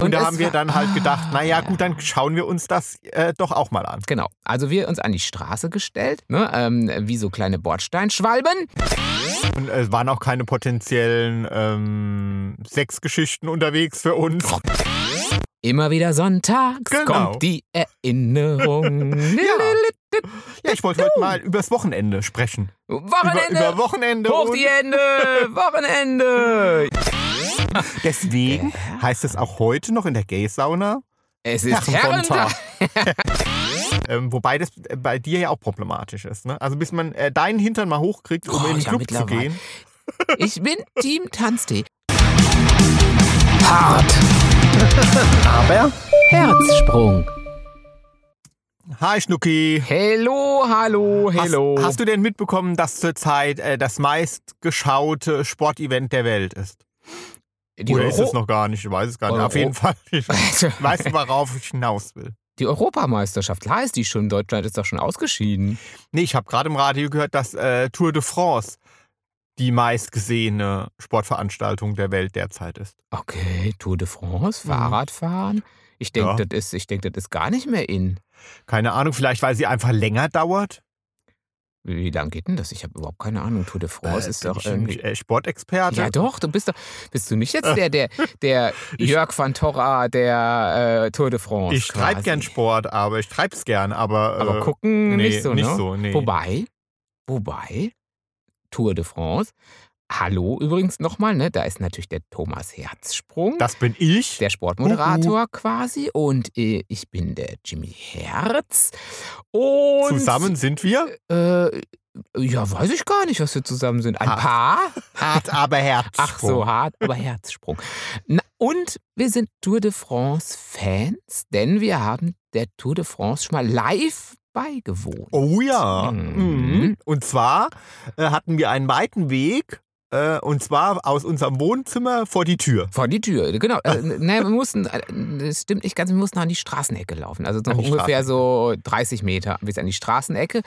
Und da es haben wir dann halt gedacht, naja ja. gut, dann schauen wir uns das äh, doch auch mal an. Genau. Also wir uns an die Straße gestellt, ne, ähm, wie so kleine Bordsteinschwalben. Und es waren auch keine potenziellen ähm, Sexgeschichten unterwegs für uns. Immer wieder sonntags Genau. kommt die Erinnerung. Ja, ich wollte heute mal übers Wochenende sprechen. Wochenende. Über, über Wochenende. Hoch und die Hände! Wochenende! deswegen heißt es auch heute noch in der Gay-Sauna Es ist. Herrentag. ähm, wobei das bei dir ja auch problematisch ist. Ne? Also bis man äh, deinen Hintern mal hochkriegt, um Oh, in den ja, Club zu gehen. Ich bin Team Tanztee. Hart. Aber Herzsprung. Hi Schnucki. Hello, hallo, hello. Hast, hast du denn mitbekommen, dass zurzeit äh, das meistgeschaute Sportevent der Welt ist? Die, Oder ist Euro es noch gar nicht? Ich weiß es gar nicht. Euro- Auf jeden Fall. Ich weiß, worauf ich hinaus will. die Europameisterschaft, klar ist die schon. Deutschland ist doch schon ausgeschieden. Nee, ich habe gerade im Radio gehört, dass äh, Tour de France die meistgesehene Sportveranstaltung der Welt derzeit ist. Okay, Tour de France, Mhm. Fahrradfahren. Ich denke, Ja. das, ist, ich denk, das ist gar nicht mehr in. Keine Ahnung, vielleicht weil sie einfach länger dauert. Wie, wie lang geht denn das? Ich habe überhaupt keine Ahnung. Tour de France Äh, ist doch ich irgendwie. äh, Sportexperte. Ja, doch, du bist doch. Bist du nicht jetzt der, der, der Jörg van Torra der äh, Tour de France? Ich treibe gern Sport, aber ich treib's gern, aber, Aber äh, gucken nee, nicht so, nicht ne? so, nee. Wobei, wobei, Tour de France. Hallo übrigens nochmal, ne? Da ist natürlich der Thomas Herzsprung. das bin ich. der Sportmoderator quasi und äh, ich bin der Jimmy Herz. Und Zusammen sind wir. Äh, ja, weiß ich gar nicht, was wir zusammen sind. Ein Ah. Paar? Hart, aber Herz. Ach so, hart, aber Herzsprung. Na, und wir sind Tour de France-Fans, denn wir haben der Tour de France schon mal live beigewohnt. Oh ja. Mhm. Mhm. Und zwar äh, hatten wir einen weiten Weg. Äh, und zwar aus unserem Wohnzimmer vor die Tür. Vor die Tür, genau. Äh, ne, wir mussten, äh, das stimmt nicht ganz, wir mussten an die Straßenecke laufen. Also noch ungefähr so 30 Meter bis an die Straßenecke.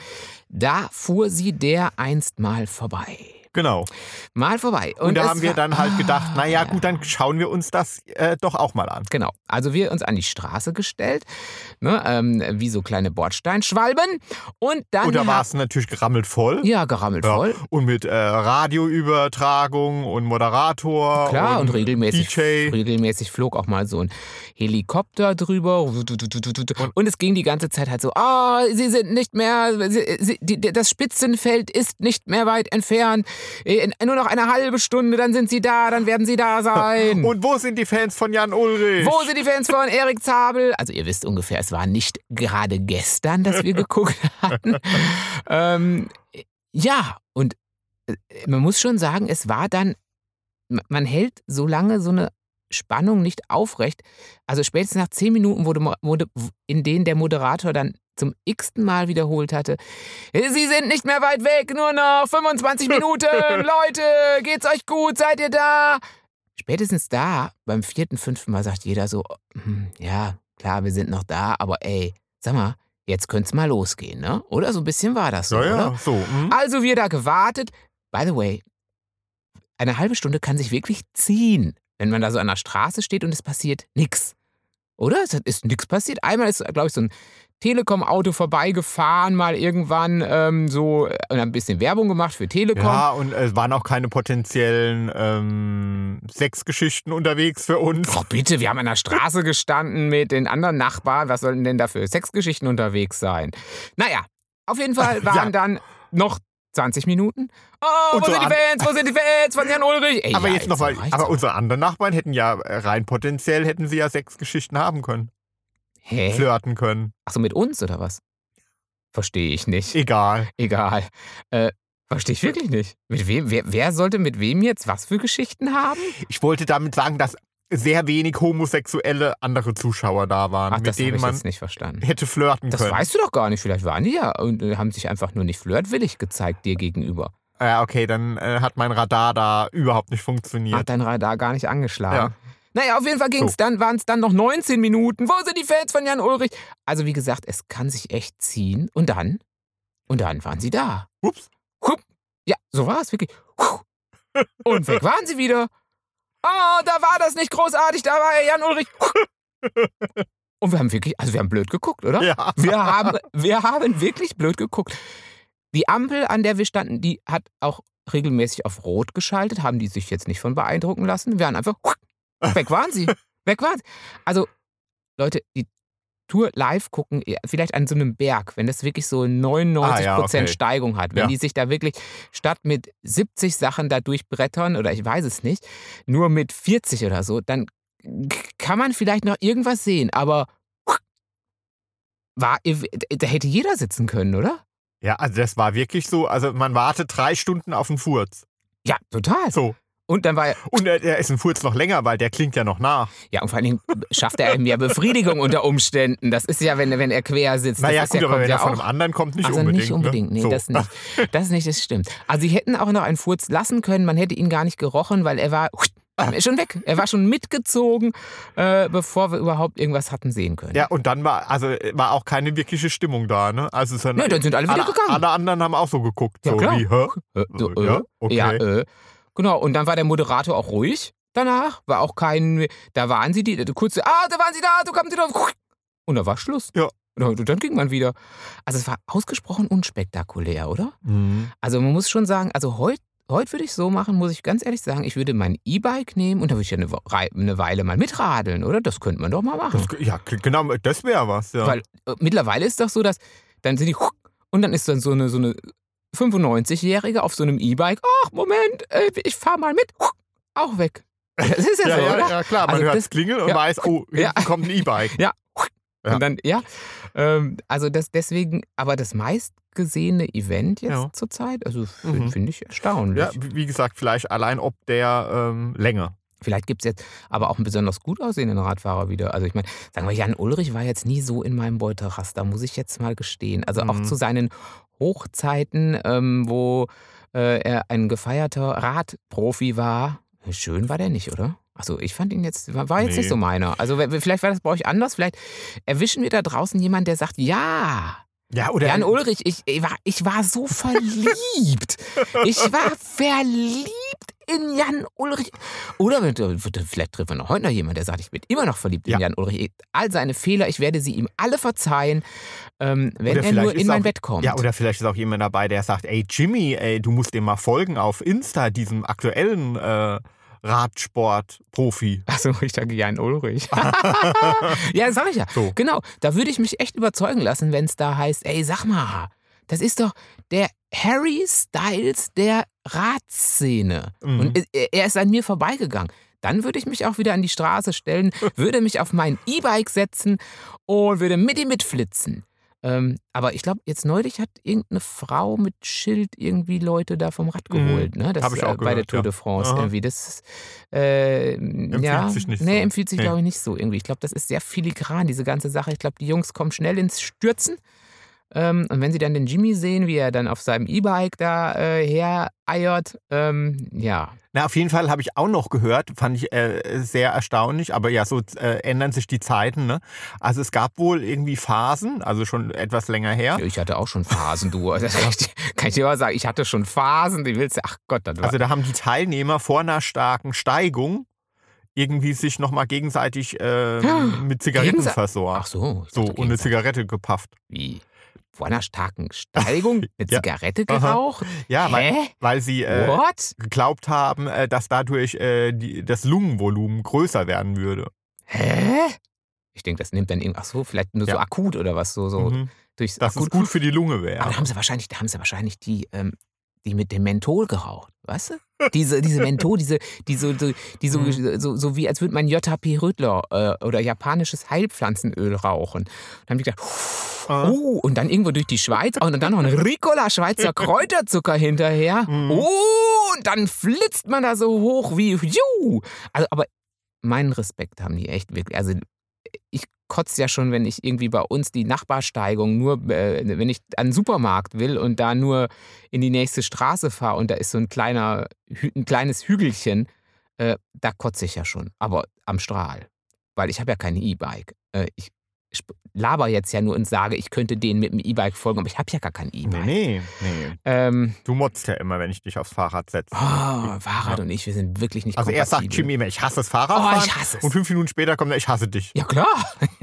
Da fuhr sie der einst mal vorbei. Genau. Mal vorbei. Und, da es haben wir dann halt gedacht, Ah, naja, ja. gut, dann schauen wir uns das äh, doch auch mal an. Genau. Also wir uns an die Straße gestellt, ne, ähm, wie so kleine Bordsteinschwalben. Und dann. Und da war es natürlich gerammelt voll. Ja, gerammelt Ja, voll. Und mit äh, Radioübertragung und Moderator. Klar, und, regelmäßig, DJ. regelmäßig flog auch mal so ein Helikopter drüber. Und es ging die ganze Zeit halt so, ah, sie sind nicht mehr, sie, sie, die, das Spitzenfeld ist nicht mehr weit entfernt. Nur noch eine halbe Stunde, dann sind sie da, dann werden sie da sein. Und wo sind die Fans von Jan Ulrich? Wo sind die Fans von Erik Zabel? Also ihr wisst ungefähr, es war nicht gerade gestern, dass wir geguckt hatten. ähm, ja, und äh, man muss schon sagen, es war dann, man hält so lange so eine Spannung nicht aufrecht. Also spätestens nach zehn Minuten wurde, wurde in denen der Moderator dann zum x-ten Mal wiederholt hatte, Sie sind nicht mehr weit weg, nur noch 25 Minuten. Leute, geht's euch gut? Seid ihr da? Spätestens da, beim vierten, fünften Mal sagt jeder so, hm, ja, klar, wir sind noch da, aber ey, sag mal, jetzt könnte es mal losgehen, ne? Oder so ein bisschen war das so, ja, ja, oder? so. hm. Also wir da gewartet. By the way, eine halbe Stunde kann sich wirklich ziehen, wenn man da so an der Straße steht und es passiert nichts. Oder? Es ist nichts passiert. Einmal ist, glaube ich, so ein Telekom-Auto vorbeigefahren, mal irgendwann ähm, so äh, und ein bisschen Werbung gemacht für Telekom. Ja, und es waren auch keine potenziellen ähm, Sexgeschichten unterwegs für uns. Oh, bitte, wir haben an der Straße gestanden mit den anderen Nachbarn. Was sollten denn da für Sexgeschichten unterwegs sein? Naja, auf jeden Fall waren Ja. dann noch 20 Minuten. Oh, Und wo so sind die an- Fans? Wo sind die Fans von Jan Ulrich? Ey, aber ja, jetzt noch mal, reicht's aber auch. unsere anderen Nachbarn hätten ja äh, rein potenziell hätten sie ja Sexgeschichten haben können, Hä? flirten können. Achso, mit uns oder was? Verstehe ich nicht. Egal. Egal. Äh, verstehe ich wirklich nicht. Mit wem, wer, wer sollte mit wem jetzt was für Geschichten haben? Ich wollte damit sagen, dass sehr wenig homosexuelle andere Zuschauer da waren, Ach, mit das habe denen ich man jetzt nicht verstanden. hätte flirten Das können. weißt du doch gar nicht. Vielleicht waren die ja und äh, haben sich einfach nur nicht flirtwillig gezeigt dir gegenüber. Ja, okay, dann äh, hat mein Radar da überhaupt nicht funktioniert. Hat dein Radar gar nicht angeschlagen. Ja. Naja, auf jeden Fall ging's So. dann, waren es dann noch 19 Minuten. Wo sind die Fans von Jan Ulrich? Also wie gesagt, es kann sich echt ziehen. Und dann? Und dann waren sie da. Ups. Hup. Ja, so war es wirklich. Und weg waren sie wieder. Oh, da war das nicht großartig, da war Jan Ulrich. Und wir haben wirklich, also wir haben blöd geguckt, oder? Ja. Wir haben, wir haben wirklich blöd geguckt. Die Ampel, an der wir standen, die hat auch regelmäßig auf Rot geschaltet, haben die sich jetzt nicht von beeindrucken lassen. Wir waren einfach, weg waren sie. Weg waren sie. Also, Leute, die Tour live gucken, vielleicht an so einem Berg, wenn das wirklich so 99% Ah, ja, okay. Steigung hat, wenn Ja. die sich da wirklich statt mit 70 Sachen da durchbrettern oder ich weiß es nicht, nur mit 40 oder so, dann kann man vielleicht noch irgendwas sehen, aber war, da hätte jeder sitzen können, oder? Ja, also das war wirklich so, also man wartet drei Stunden auf einen Furz. Ja, total. So. Und dann war er, Und der, der ist ein Furz noch länger, weil der klingt ja noch nach. ja, und vor allen Dingen schafft er ja Befriedigung unter Umständen. Das ist ja, wenn, wenn er quer sitzt. Naja, gut, ja, aber wenn er von einem anderen kommt, nicht also unbedingt. nicht unbedingt, ne? nee, so. das nicht. Das nicht, das stimmt. Also sie hätten auch noch einen Furz lassen können, man hätte ihn gar nicht gerochen, weil er war er schon weg. Er war schon mitgezogen, äh, bevor wir überhaupt irgendwas hatten sehen können. Ja, und dann war, also war auch keine wirkliche Stimmung da, ne? Also es Nee, dann sind alle wieder alle, gegangen. alle anderen haben auch so geguckt. Ja, so klar. wie, hä? Äh, so, Ja, äh, okay. ja, äh. Genau, und dann war der Moderator auch ruhig danach. War auch kein, da waren sie, die, kurze, ah, da waren sie da, du kommst wieder. Und da war Schluss. Ja. Und dann ging man wieder. Also es war ausgesprochen unspektakulär, oder? Mhm. Also man muss schon sagen, also heute heute würde ich so machen, muss ich ganz ehrlich sagen, ich würde mein E-Bike nehmen und da würde ich ja eine, eine Weile mal mitradeln, oder? Das könnte man doch mal machen. Das, ja, genau, das wäre was, ja. Weil äh, mittlerweile ist doch so, dass dann sind die und dann ist dann so eine, so eine 95-Jährige auf so einem E-Bike, ach Moment, äh, ich fahre mal mit, auch weg. Das ist ja, ja, so, ja, oder? ja, klar, man Also hört das- es klingeln und ja. weiß, oh, Ja. kommt ein E-Bike. Ja. Und dann, ja. Ähm, also das deswegen, aber das meistgesehene Event jetzt zurzeit, also finde Mhm. find ich erstaunlich. Ja, wie gesagt, vielleicht allein ob der ähm, Länge. Vielleicht gibt es jetzt aber auch einen besonders gut aussehenden Radfahrer wieder. Also ich meine, sagen wir, Jan Ulrich war jetzt nie so in meinem Beuteraster, muss ich jetzt mal gestehen. Also auch Mhm. zu seinen Hochzeiten, ähm, wo äh, er ein gefeierter Radprofi war. Schön war der nicht, oder? Also ich fand ihn jetzt, war, jetzt Nee. nicht so meiner. Also vielleicht war das bei euch anders. Vielleicht erwischen wir da draußen jemanden, der sagt, ja, Ja, oder Jan Ulrich, ich, ich, war, ich war so verliebt. Ich war verliebt in Jan Ulrich. Oder vielleicht trifft man noch heute noch jemand, der sagt, ich bin immer noch verliebt in Ja. Jan Ulrich. All seine Fehler, ich werde sie ihm alle verzeihen, ähm, wenn Oder er nur in mein auch- Bett kommt. Ja, oder vielleicht ist auch jemand dabei, der sagt, ey Jimmy, ey, du musst dem mal folgen auf Insta, diesem aktuellen äh, Radsport-Profi. Achso, ich sage Jan Ulrich. ja, das sag ich ja. So. Genau, da würde ich mich echt überzeugen lassen, wenn es da heißt, ey, sag mal, das ist doch der Harry Styles der Radszene. Mhm. Und er- ist an mir vorbeigegangen. Dann würde ich mich auch wieder an die Straße stellen, würde mich auf mein E-Bike setzen und würde mit ihm mitflitzen. Ähm, aber ich glaube, jetzt neulich hat irgendeine Frau mit Schild irgendwie Leute da vom Rad Mhm. geholt, ne? Das Hab ich äh, auch bei der gehört, Tour ja. de France Aha. irgendwie. Das ist, äh, ja, sich nicht nee, so. empfiehlt sich Nee. glaube ich nicht so irgendwie. Ich glaube, das ist sehr filigran diese ganze Sache. Ich glaube, die Jungs kommen schnell ins Stürzen. Ähm, und wenn sie dann den Jimmy sehen, wie er dann auf seinem E-Bike da äh, hereiert, ähm, ja, Na, auf jeden Fall habe ich auch noch gehört, fand ich äh, sehr erstaunlich, aber ja, so äh, ändern sich die Zeiten. Ne? Also es gab wohl irgendwie Phasen, also schon etwas länger her. Ja, Ich hatte auch schon Phasen, du. Das kann, ich, dir- kann ich dir mal sagen, ich hatte schon Phasen, die willst du. Ach Gott, das war. Also da haben die Teilnehmer vor einer starken Steigung irgendwie sich nochmal gegenseitig ähm, mit Zigaretten Gegense- versorgt. ach so. so, und eine. Zigarette gepafft. Wie? Vor einer starken Steigung eine Ja. Zigarette Aha. geraucht? Ja, weil, weil sie äh, geglaubt haben, äh, dass dadurch äh, die, das Lungenvolumen größer werden würde. Hä? Ich denke, das nimmt dann irgendwie. Ach so, vielleicht nur so Ja. akut oder was so, so Mhm. durchs Dass es akut. gut für die Lunge Aber wäre. da haben sie wahrscheinlich, da haben sie wahrscheinlich die, ähm, die mit dem Menthol geraucht, weißt du? Diese, diese Menthol, diese, die so, so, die so, Mhm. so, so wie als würde man JP Rödler äh, oder japanisches Heilpflanzenöl rauchen. Dann haben die gedacht, Ah. oh, und dann irgendwo durch die Schweiz und dann noch ein Ricola Schweizer Kräuterzucker hinterher. Mhm. Oh, und dann flitzt man da so hoch wie, juhu. Also, aber meinen Respekt haben die echt wirklich. Also, ich kotze ja schon, wenn ich irgendwie bei uns die Nachbarsteigung nur, äh, wenn ich an den Supermarkt will und da nur in die nächste Straße fahre und da ist so ein kleiner, ein kleines Hügelchen, äh, da kotze ich ja schon. Aber am Strahl. Weil ich habe ja kein E-Bike. Äh, ich laber jetzt ja nur und sage, ich könnte denen mit dem E-Bike folgen, aber ich habe ja gar kein E-Bike. Nee, nee, nee. Ähm, Du motzt ja immer, wenn ich dich aufs Fahrrad setze. oh, Fahrrad und ich, wir sind wirklich nicht Also er sagt. Jimmy immer, ich hasse das Fahrradfahren. Oh, ich hasse es. Und fünf Minuten später kommt er, ich hasse dich. Ja, klar.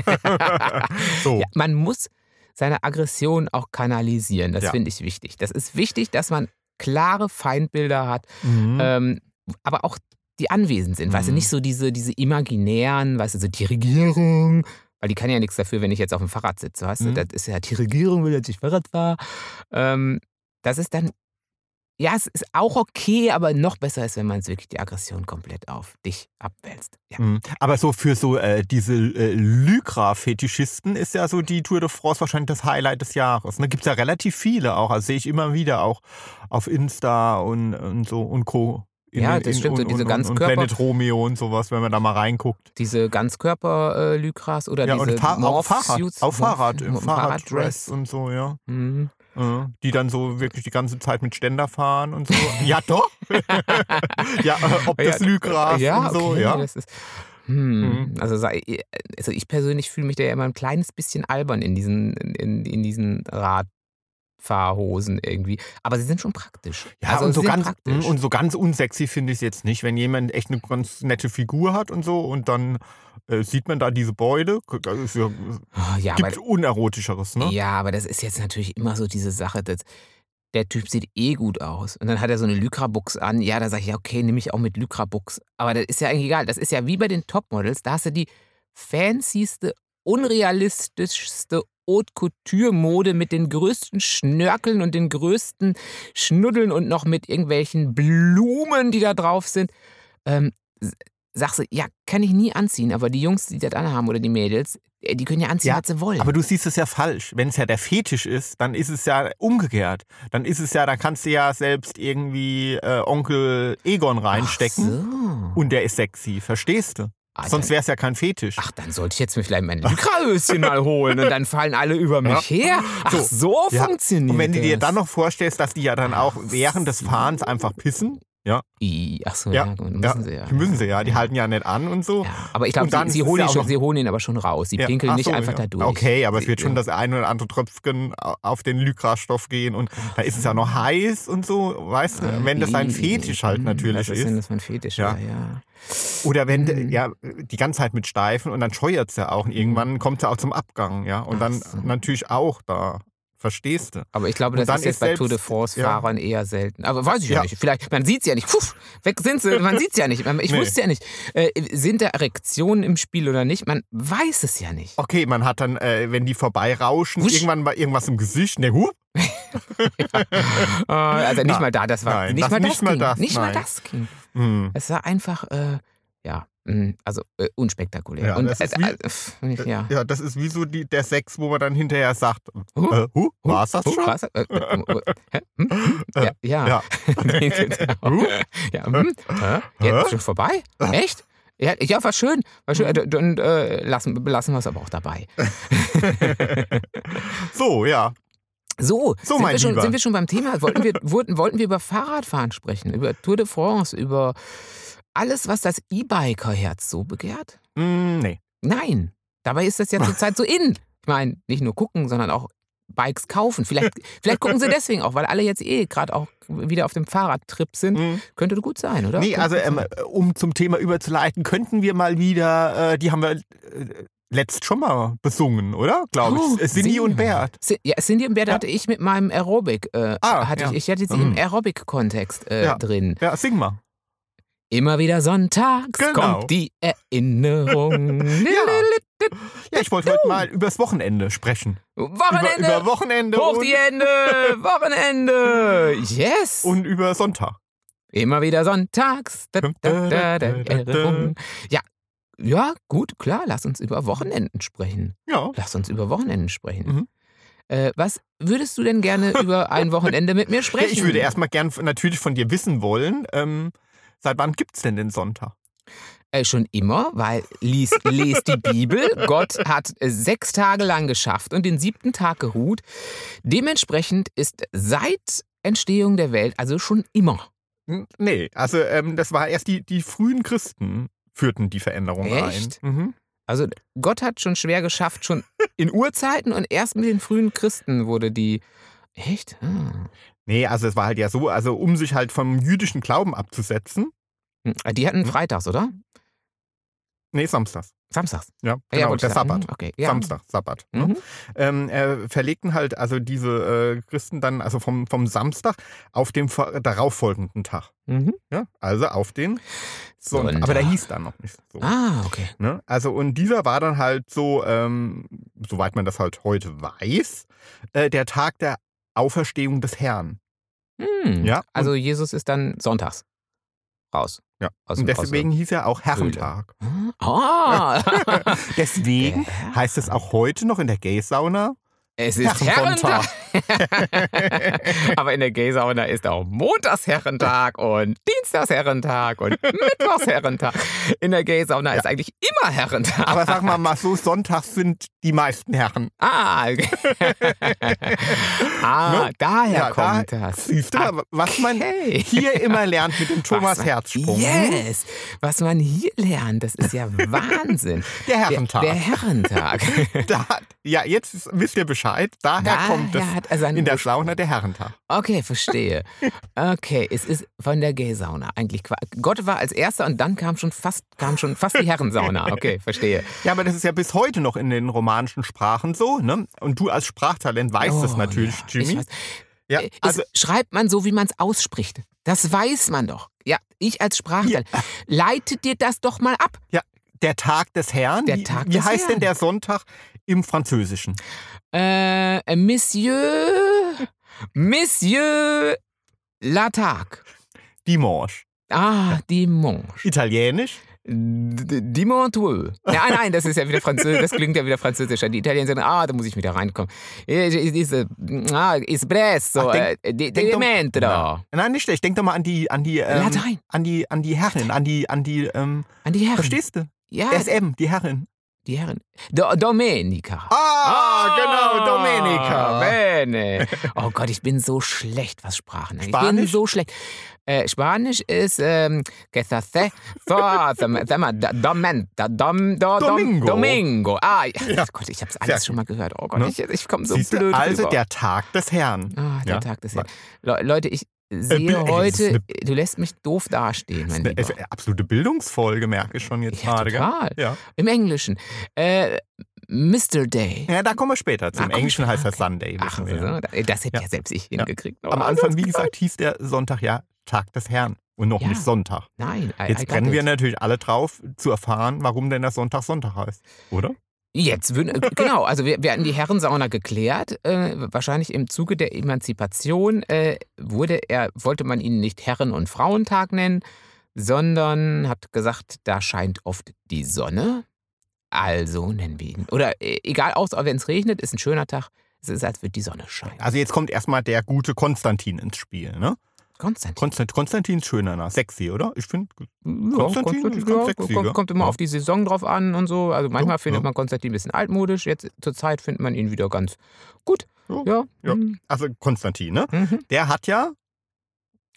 So. Ja, man muss seine Aggression auch kanalisieren. Das Ja. finde ich wichtig. Das ist wichtig, dass man klare Feindbilder hat, Mhm. ähm, aber auch die anwesend sind. Weißt du, Mhm. nicht so diese, diese imaginären, weißt du, so die Regierung. Weil die kann ja nichts dafür, wenn ich jetzt auf dem Fahrrad sitze, weißt du? Mhm. Das ist ja, die Regierung will, dass ich Fahrrad fahre. Ähm, das ist dann, ja, es ist auch okay, aber noch besser ist, wenn man es wirklich die Aggression komplett auf dich abwälzt. Ja. Mhm. Aber so für so äh, diese äh, Lycra-Fetischisten ist ja so die Tour de France wahrscheinlich das Highlight des Jahres. Ne? Gibt es ja relativ viele auch. Also sehe ich immer wieder auch auf Insta und, und so und Co. In Ja, das in- stimmt, so Und, diese und, Ganzkörper- Und Planet Romeo und sowas, wenn man da mal reinguckt. Diese Ganzkörper-Lykras oder Ja, diese und Fahr auf Fahrrad. Auf Fahrrad, im Fahrraddress. Und so, ja. Mhm. Ja, Die dann so wirklich die ganze Zeit mit Ständer fahren und so. ja, doch. ja, äh, ob das Ja, Lygras ja, und so, okay, ja. Das ist, hm, Mhm. also, also ich persönlich fühle mich da ja immer ein kleines bisschen albern in diesen, in, in diesen Radfahrhosen irgendwie. Aber sie sind schon praktisch. Ja, also und, so ganz, praktisch. und so ganz unsexy finde ich es jetzt nicht, wenn jemand echt eine ganz nette Figur hat und so und dann äh, sieht man da diese Beute. Das ist ja, Oh, ja, aber, gibt unerotischeres, ne? ja, aber das ist jetzt natürlich immer so diese Sache, dass der Typ sieht eh gut aus. Und dann hat er so eine Lycra-Buchs an. Ja, da sage ich, ja, okay, nehme ich auch mit Lycra-Buchs. Aber das ist ja eigentlich egal. Das ist ja wie bei den Topmodels. Da hast du die fancyste, unrealistischste Haute Couture-Mode mit den größten Schnörkeln und den größten Schnuddeln und noch mit irgendwelchen Blumen, die da drauf sind. Ähm, sagst du, ja, kann ich nie anziehen. Aber die Jungs, die das anhaben oder die Mädels, äh, die können ja anziehen, Ja, was sie wollen. Aber du siehst es ja falsch. Wenn es ja der Fetisch ist, dann ist es ja umgekehrt. Dann ist es ja, dann kannst du ja selbst irgendwie äh, Onkel Egon reinstecken so. und der ist sexy, verstehst du? Ah, Sonst wäre es ja kein Fetisch. Ach, dann sollte ich jetzt mir vielleicht mein Lycra-Höschen mal holen und dann fallen alle über mich her. Ach, so, So, ja. funktioniert und wenn du dir dann noch vorstellst, dass die ja dann auch während des. Fahrens einfach pissen, I, Ach so, ja, Ja, müssen ja, sie ja. die müssen sie ja, die halten ja nicht an und so. Ja, aber ich glaube, sie, sie, holen ja ihn schon, sie holen ihn aber schon raus. Sie Ja, pinkeln ach nicht so, einfach ja. da durch. Okay, aber es Sie- wird schon das ein oder andere Tröpfchen auf den Lycra-Stoff gehen und da ist es ja noch heiß und so, weißt du, wenn das ein Fetisch halt hm, natürlich ist. Wenn das mein Fetisch Ja. ja. ja. Oder wenn Hm. ja die ganze Zeit mit Steifen und dann scheuert es ja auch und irgendwann kommt es ja auch zum Abgang, ja. Und Ach dann so. natürlich auch da. Verstehst du? Aber ich glaube, das ist jetzt ist bei Tour de France-Fahrern eher selten. Aber weiß ich ja, Ja. nicht. Vielleicht, man sieht es ja nicht. Puff, weg sind sie, man sieht es ja nicht. Ich Nee. wusste ja nicht. Äh, sind da Erektionen im Spiel oder nicht? Man weiß es ja nicht. Okay, man hat dann, äh, wenn die vorbeirauschen, Wusch. irgendwann mal irgendwas im Gesicht. Ne, hup, Äh, also nicht Na, mal da, das war nein, nicht, das mal das nicht mal das, nicht mal nein. das ging. hm. Es war einfach, äh, ja, also äh, unspektakulär. Ja, Und, das ist äh, wie- äh, pff, ja. Ja, das ist wie so die, der Sex, wo man dann hinterher sagt, Huh? äh, huh, Huh? war's das Huh? schon? Was? Äh, äh, äh? Hm? Hm? Ja. ja. Ja. Ja hm? Jetzt schon vorbei? Echt? Ja, ja, war schön. War schön. Äh, Dann äh, lassen, belassen wir es aber auch dabei. So, ja. So, So, sind, wir schon, sind wir schon beim Thema? Wollten wir, wollten, wollten wir über Fahrradfahren sprechen, über Tour de France, über alles, was das E-Biker-Herz so begehrt? Mm, nee. Nein. Dabei ist das ja zurzeit so in. Ich meine, nicht nur gucken, sondern auch Bikes kaufen. Vielleicht, vielleicht gucken sie deswegen auch, weil alle jetzt eh gerade auch wieder auf dem Fahrradtrip sind. Mm. Könnte gut sein, oder? Nee, Könnte also ähm, sein. um zum Thema überzuleiten, könnten wir mal wieder, äh, die haben wir äh, letzt schon mal besungen, oder? Glaube Oh, ich. Äh, Cindy und. Bert. Ja, Cindy und Bert Ja. hatte ich mit meinem Aerobic, äh, Ah, hatte ja. ich, ich hatte sie Mhm. im Aerobic-Kontext äh, Ja. drin. Ja, sing mal. Immer wieder sonntags Genau. kommt die Erinnerung. Ja, ich wollte heute mal übers Wochenende sprechen. Wochenende! Über, über Wochenende Hoch die Hände! Wochenende! Yes! und über Sonntag. Immer wieder sonntags. Da, da, da, da, Erinnerung. Ja, ja, gut, klar, lass uns über Wochenenden sprechen. Ja. Lass uns über Wochenenden sprechen. Mhm. Äh, was würdest du denn gerne über ein Wochenende mit mir sprechen? ich würde erstmal gern natürlich von dir wissen wollen, ähm, seit wann gibt's denn den Sonntag? Äh, schon immer, weil lies, les die Bibel. Gott hat äh, sechs Tage lang geschafft und den siebten Tag geruht. Dementsprechend ist seit Entstehung der Welt, also schon immer. Nee, also ähm, das war erst die, die frühen Christen führten die Veränderung Echt? ein. Mhm. Also Gott hat schon schwer geschafft, schon in Urzeiten und erst mit den frühen Christen wurde die. Echt? Ah. Nee, also es war halt ja so, also um sich halt vom jüdischen Glauben abzusetzen. Hm, Die hatten Hm? freitags, oder? Nee, samstags. Samstags. Ja, Ah, genau, wollte der sagen. Sabbat. Hm, Okay, ja. Samstag, Sabbat. Ne? Mhm. Ähm, äh, verlegten halt also diese äh, Christen dann also vom, vom Samstag auf den darauffolgenden Tag. Mhm. Ja? Also auf den Sonntag. Aber der hieß dann noch nicht so. Ah, okay. Ne? Also und dieser war dann halt so, ähm, soweit man das halt heute weiß, äh, der Tag der Auferstehung des Herrn. Hm. Ja, Also Jesus ist dann sonntags raus. Ja. Aus, Und deswegen hieß er auch Herrentag. Ah! Deswegen heißt es auch heute noch in der Gay-Sauna Es ist. Herrentag. Aber in der Gay-Sauna ist auch Montagsherrentag und Dienstagsherrentag und Mittwochsherrentag. In der Gay-Sauna ist eigentlich immer Herrentag. Aber sag mal, mal so, sonntags sind die meisten Herren. Ah, ah Ne? daher Ja, kommt da das. Siehst du, was man Okay. hier immer lernt mit dem Thomas man- Herzsprung. Yes, was man hier lernt, das ist ja Wahnsinn. Der Der, Herrentag. der Herrentag. Da, ja, jetzt wisst ihr Bescheid. Daher, Daher kommt es er seinen in der Ursprung. Sauna der Herrentag. Okay, verstehe. Okay, es ist von der Gay-Sauna eigentlich. Gott war als erster und dann kam schon fast, kam schon fast die Herrensauna. Okay, verstehe. Ja, aber das ist ja bis heute noch in den romanischen Sprachen so, ne? Und du als Sprachtalent weißt das Oh, natürlich, ja, Jimmy. Ja, Äh, also es schreibt man so, wie man es ausspricht. Das weiß man doch. Ja, ich als Sprachtalent. Leite dir das doch mal ab. der Tag des Herrn. Der wie, Tag wie des heißt denn Herrn. der Sonntag im Französischen? Äh, Monsieur, Monsieur Latag. Dimanche. Ah, Dimanche. Italienisch? D- Dimanche. Ja, nein, das ist ja wieder Französisch, das klingt ja wieder französischer. Die Italiener sagen, ah, da muss ich wieder reinkommen. Is- Ah, espresso, äh. Ja. Nein, nicht schlecht. Denk doch mal an die, an die, ähm, an die, an die Herrin, an die, an die, ähm, An die Herren. verstehst du? Ja, SM, die Herrin. Die Herren. Do Domenica. Ah, genau, Domenica. Bene. Oh Gott, ich bin so schlecht, was Sprachen angeht. Ich bin so schlecht. Äh, Spanisch ist ähm, Domingo. Domingo. Ah, ja. Gott, ich habe es alles schon mal gehört. Oh Gott, Ne? ich, ich komme so Siehst blöd Also rüber. der Tag des Herrn. Ah, der Ja. Tag des Herrn. Le Leute, ich sehe das ist heute, eine- du lässt mich doof dastehen, mein Eine, Lieber. eine absolute Bildungsfolge, merke ich schon jetzt Ja, gerade. total. Ja. Im Englischen. Äh, Mr. Day. ja, da kommen wir später zu. Ah, Im komm Englischen später, heißt das. Sunday. Ach, wir, so, ja. da- das hätte ja, Ja. selbst ich hingekriegt. Am Oh, Anfang, wie ist gesagt, hieß der Sonntag ja Tag des Herrn und noch Ja. nicht Sonntag. Nein, I, I Jetzt got brennen wir it. natürlich alle drauf, zu erfahren, warum denn der Sonntag Sonntag heißt. Oder? Jetzt würden, äh, genau, also wir, wir hatten die Herrensauna geklärt. Äh, wahrscheinlich im Zuge der Emanzipation äh, wurde er, wollte man ihn nicht Herren- und Frauentag nennen, sondern hat gesagt, da scheint oft die Sonne. Also nennen wir ihn. Oder äh, egal, auch wenn es regnet, ist ein schöner Tag. Es ist, als würde die Sonne scheinen. Also jetzt kommt erstmal der gute Konstantin ins Spiel. Ne? Konstantin. Konstant, Konstantin ist schöner, na, sexy, oder? Ich finde. Ja, Konstantin ist ganz sexy, kommt, immer Ja. auf die Saison drauf an und so. Also manchmal Ja, findet ja. man Konstantin ein bisschen altmodisch. Jetzt zur Zeit findet man ihn wieder ganz gut. Ja, Ja. ja. mhm, Also Konstantin, ne? Mhm. Der hat ja.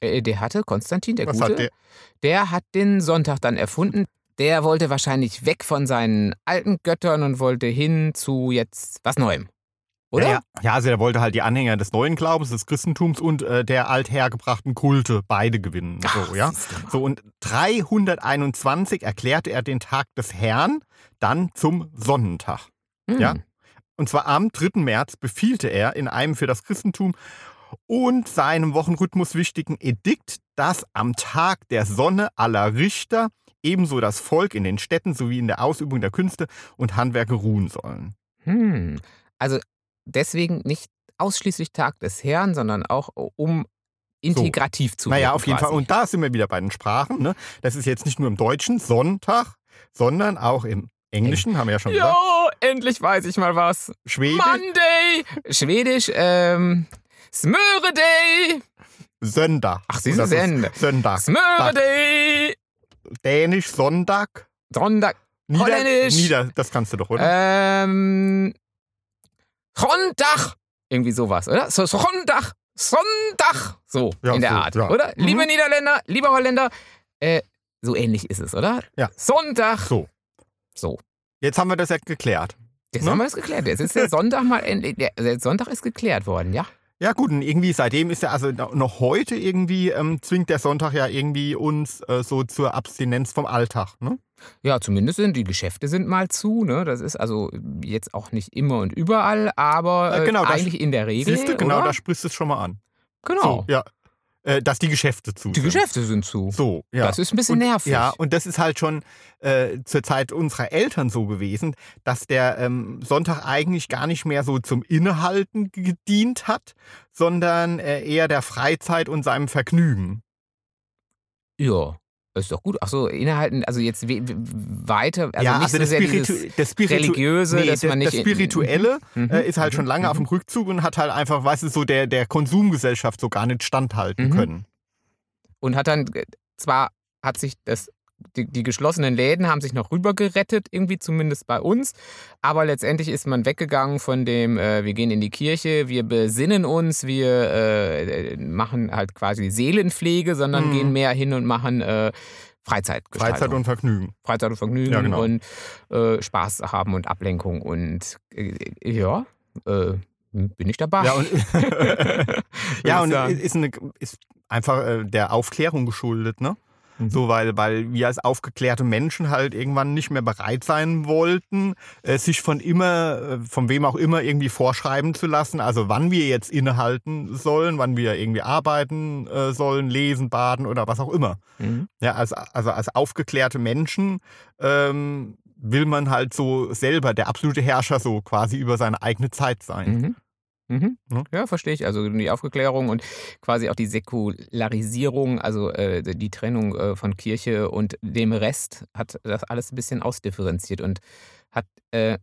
Äh, Der hatte, Konstantin, der was Gute, hat der? der hat den Sonntag dann erfunden. Der wollte wahrscheinlich weg von seinen alten Göttern und wollte hin zu jetzt was Neuem. Oder? Ja, ja. ja, also der wollte halt die Anhänger des neuen Glaubens, des Christentums und äh, der althergebrachten Kulte beide gewinnen. Ach, so, ja. So, und 321 erklärte er den Tag des Herrn dann zum Sonnentag. Hm. ja. Und zwar am 3. März befielte er in einem für das Christentum und seinem Wochenrhythmus wichtigen Edikt, dass am Tag der Sonne aller Richter ebenso das Volk in den Städten sowie in der Ausübung der Künste und Handwerke ruhen sollen. Hm. Also deswegen nicht ausschließlich Tag des Herrn, sondern auch um integrativ zu Naja, auf jeden quasi. Fall. Und da sind wir wieder bei den Sprachen. Ne? Das ist jetzt nicht nur im Deutschen Sonntag, sondern auch im Englischen, haben wir ja schon gesagt. Ja, endlich weiß ich mal was. Schwedisch, Monday! Schwedisch, ähm, Smöreday! Sonntag. Ach, siehst du, Das ist Sende. Sonntag. Smöreday! Dänisch, Sonntag. Sonntag. Nieder, Holländisch. Nieder, das kannst du doch, oder? Ähm, Sonntag! Irgendwie sowas, oder? So, Sonntag! Sonntag! So, Ja, in der so, Art, ja. oder? Mhm. Liebe Niederländer, lieber Holländer, äh, so ähnlich ist es, oder? Ja. Sonntag! So. So. Jetzt haben wir das ja geklärt. Jetzt Ne? haben wir das geklärt. Jetzt ist der Sonntag mal endlich. Der, der Sonntag ist geklärt worden, ja? Ja gut, und irgendwie seitdem ist ja, also noch heute irgendwie ähm, zwingt der Sonntag ja irgendwie uns äh, so zur Abstinenz vom Alltag. Ne? Ja, zumindest sind die Geschäfte sind mal zu. Ne? Das ist also jetzt auch nicht immer und überall, aber Ja, äh, genau, eigentlich in der Regel. Siehst du, genau, oder? da sprichst du es schon mal an. genau. So, ja. Äh, dass die Geschäfte zu Die sind. Geschäfte sind zu. So, ja. Das ist ein bisschen und, nervig. Ja, und das ist halt schon äh, zur Zeit unserer Eltern so gewesen, dass der ähm, Sonntag eigentlich gar nicht mehr so zum Innehalten gedient hat, sondern äh, eher der Freizeit und seinem Vergnügen. Ja, ist doch gut. Ach so, innehalten, also jetzt we- we- weiter, also ja, nicht also so das, sehr Spiritu das, Spiritu religiöse, nee, dass das, man nicht das Spirituelle Mhm, äh, ist halt mhm, schon lange auf dem mhm. Rückzug und hat halt einfach, weißt du, so der, der Konsumgesellschaft so gar nicht standhalten Mhm. können. und hat dann äh, zwar hat sich das die, die geschlossenen Läden haben sich noch rüber gerettet, irgendwie zumindest bei uns. Aber letztendlich ist man weggegangen von dem, äh, wir gehen in die Kirche, wir besinnen uns, wir äh, machen halt quasi Seelenpflege, sondern Mhm. gehen mehr hin und machen äh, Freizeitgestaltung. Freizeit und Vergnügen. Freizeit und Vergnügen Ja, genau. und äh, Spaß haben und Ablenkung und äh, ja, äh, bin ich dabei. Ja, und, ja, und ist, eine, ist einfach der Aufklärung geschuldet, ne? Mhm. So, weil, weil wir als aufgeklärte Menschen halt irgendwann nicht mehr bereit sein wollten, äh, sich von immer, äh, von wem auch immer irgendwie vorschreiben zu lassen, also wann wir jetzt innehalten sollen, wann wir irgendwie arbeiten äh, sollen, lesen, baden oder was auch immer. Mhm. Ja, als, also als aufgeklärte Menschen ähm, will man halt so selber der absolute Herrscher so quasi über seine eigene Zeit sein. Mhm. Mhm. Ne? Ja, verstehe ich. Also die Aufklärung und quasi auch die Säkularisierung, also äh, die Trennung äh, von Kirche und dem Rest hat das alles ein bisschen ausdifferenziert und hat äh,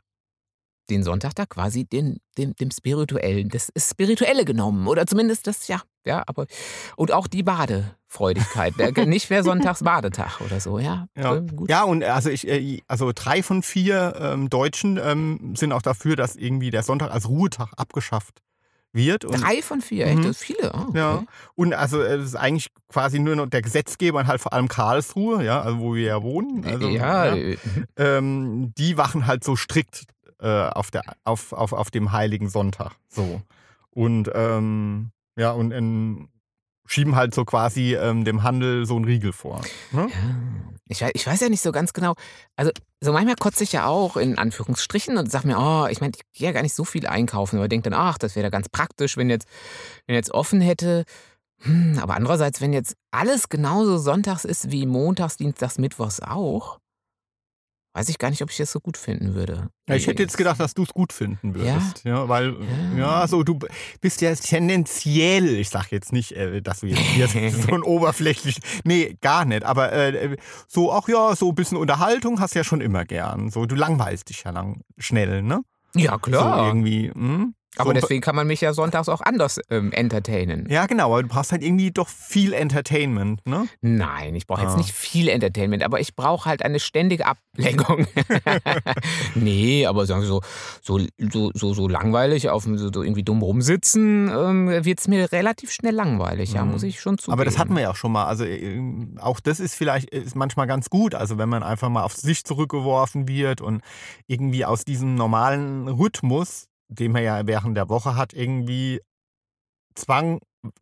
den Sonntag da quasi den, dem, dem Spirituellen, das Spirituelle genommen. Oder zumindest das, ja, ja, aber und auch die Badefreudigkeit. Der- Nicht mehr Sonntags Badetag oder so, ja. Ja. Äh, gut. Ja, und also ich, äh, also drei von vier ähm, Deutschen ähm, sind auch dafür, dass irgendwie der Sonntag als Ruhetag abgeschafft wird. Und, Drei von vier, echt? Mhm. Das viele. Ah, okay. Ja. Und also äh, es ist eigentlich quasi nur noch der Gesetzgeber und halt vor allem Karlsruhe, ja, also wo wir ja wohnen. Also, ja, ja. äh, ähm, die wachen halt so strikt äh, auf, der, auf, auf, auf dem heiligen Sonntag. So. Und ähm, ja, und ähm, schieben halt so quasi ähm, dem Handel so einen Riegel vor. Ne? Ja, ich weiß, ich weiß ja nicht so ganz genau. Also, so manchmal kotze ich ja auch in Anführungsstrichen und sag mir, oh, ich meine, ich gehe ja gar nicht so viel einkaufen, aber denke dann, ach, das wäre ja ganz praktisch, wenn jetzt, wenn jetzt offen hätte. Hm, aber andererseits, wenn jetzt alles genauso sonntags ist wie montags, dienstags, mittwochs auch, weiß ich gar nicht, ob ich das so gut finden würde. Ja, ich hätte jetzt gedacht, dass du es gut finden würdest. Ja, weil, Ja. ja, so du bist ja tendenziell, ich sag jetzt nicht, äh, dass du jetzt hier so ein oberflächlich, nee, gar nicht, aber äh, so, ach ja, so ein bisschen Unterhaltung hast du ja schon immer gern. So, du langweilst dich ja lang, schnell, ne? Ja, So klar. irgendwie, hm? Aber so, deswegen kann man mich ja sonntags auch anders ähm, entertainen. Ja, genau, aber du brauchst halt irgendwie doch viel Entertainment, ne? Nein, ich brauche jetzt Ah. nicht viel Entertainment, aber ich brauche halt eine ständige Ablenkung. nee, aber sagen Sie so, so, so, so, so langweilig auf so, so irgendwie dumm rumsitzen, ähm, wird es mir relativ schnell langweilig, ja, Mhm. muss ich schon zugeben. Aber das hatten wir ja auch schon mal. Also äh, auch das ist vielleicht ist manchmal ganz gut. Also wenn man einfach mal auf sich zurückgeworfen wird und irgendwie aus diesem normalen Rhythmus, den man ja während der Woche hat, irgendwie zwang,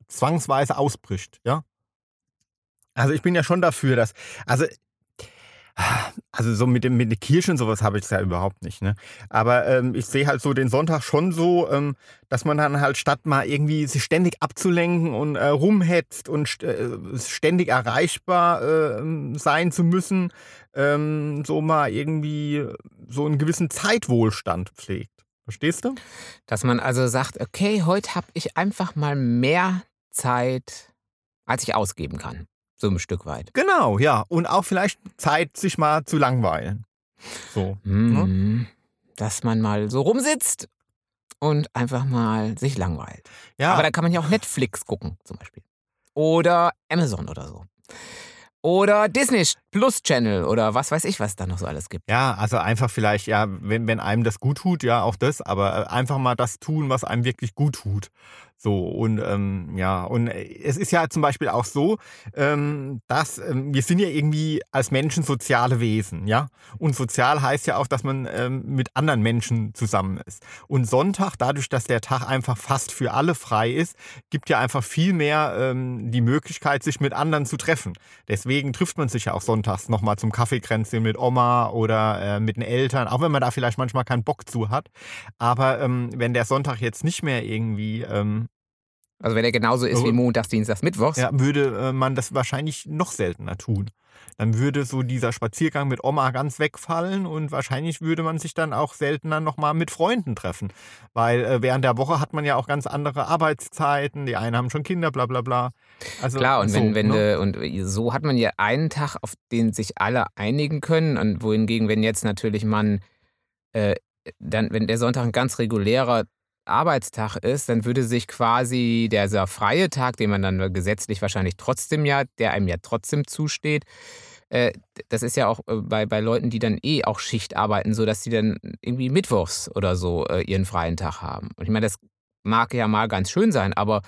zwangsweise ausbricht. Ja. Also ich bin ja schon dafür, dass also also so mit dem mit der Kirche und sowas habe ich es ja überhaupt nicht. Ne? Aber ähm, ich sehe halt so den Sonntag schon so, ähm, dass man dann halt statt mal irgendwie sich ständig abzulenken und äh, rumhetzt und st äh, ständig erreichbar äh, sein zu müssen, ähm, so mal irgendwie so einen gewissen Zeitwohlstand pflegt. Verstehst du? Dass man also sagt, okay, heute habe ich einfach mal mehr Zeit, als ich ausgeben kann. So ein Stück weit. Genau, ja. Und auch vielleicht Zeit, sich mal zu langweilen. So. Mhm. Dass man mal so rumsitzt und einfach mal sich langweilt. Ja, Aber da kann man ja auch Netflix gucken, zum Beispiel. Oder Amazon oder so. Oder Disney Plus Channel oder was weiß ich, was da noch so alles gibt. Ja, also einfach vielleicht, ja, wenn, wenn einem das gut tut, ja, auch das, aber äh, einfach mal das tun, was einem wirklich gut tut. So, und ähm, ja, und es ist ja zum Beispiel auch so, ähm, dass ähm, wir sind ja irgendwie als Menschen soziale Wesen, ja. Und sozial heißt ja auch, dass man ähm, mit anderen Menschen zusammen ist. Und Sonntag, dadurch, dass der Tag einfach fast für alle frei ist, gibt ja einfach viel mehr ähm, die Möglichkeit, sich mit anderen zu treffen. Deswegen trifft man sich ja auch sonntags nochmal zum Kaffeekränzchen mit Oma oder äh, mit den Eltern, auch wenn man da vielleicht manchmal keinen Bock zu hat. Aber ähm, wenn der Sonntag jetzt nicht mehr irgendwie ähm, Also wenn er genauso ist wie Montags, Dienstags, Mittwochs. ja, würde äh, man das wahrscheinlich noch seltener tun. Dann würde so dieser Spaziergang mit Oma ganz wegfallen und wahrscheinlich würde man sich dann auch seltener nochmal mit Freunden treffen. Weil äh, während der Woche hat man ja auch ganz andere Arbeitszeiten, die einen haben schon Kinder, bla bla bla. Also, Klar, und so, wenn, wenn ne? und so hat man ja einen Tag, auf den sich alle einigen können. Und wohingegen, wenn jetzt natürlich man äh, dann, wenn der Sonntag ein ganz regulärer Arbeitstag ist, dann würde sich quasi dieser freie Tag, den man dann gesetzlich wahrscheinlich trotzdem ja, der einem ja trotzdem zusteht, äh, das ist ja auch äh, bei, bei Leuten, die dann eh auch Schicht arbeiten, so dass sie dann irgendwie mittwochs oder so äh, ihren freien Tag haben. Und ich meine, das mag ja mal ganz schön sein, aber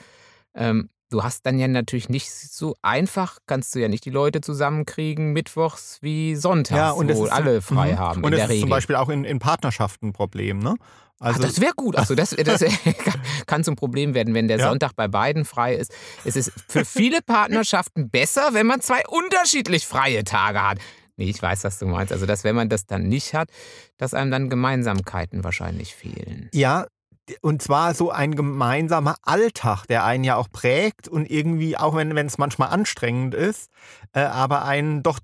ähm, du hast dann ja natürlich nicht so einfach, kannst du ja nicht die Leute zusammenkriegen, mittwochs wie sonntags, ja, und wo alle frei mhm. haben Und in das der ist zum Regel. Beispiel auch in, in Partnerschaften ein Problem, ne? Also, Ach, das wäre gut. Also das, das kann zum Problem werden, wenn der Ja. Sonntag bei beiden frei ist. Es ist für viele Partnerschaften besser, wenn man zwei unterschiedlich freie Tage hat. Nee, ich weiß, was du meinst. Also, dass wenn man das dann nicht hat, dass einem dann Gemeinsamkeiten wahrscheinlich fehlen. Ja, und zwar so ein gemeinsamer Alltag, der einen ja auch prägt und irgendwie, auch wenn es manchmal anstrengend ist, äh, aber einen doch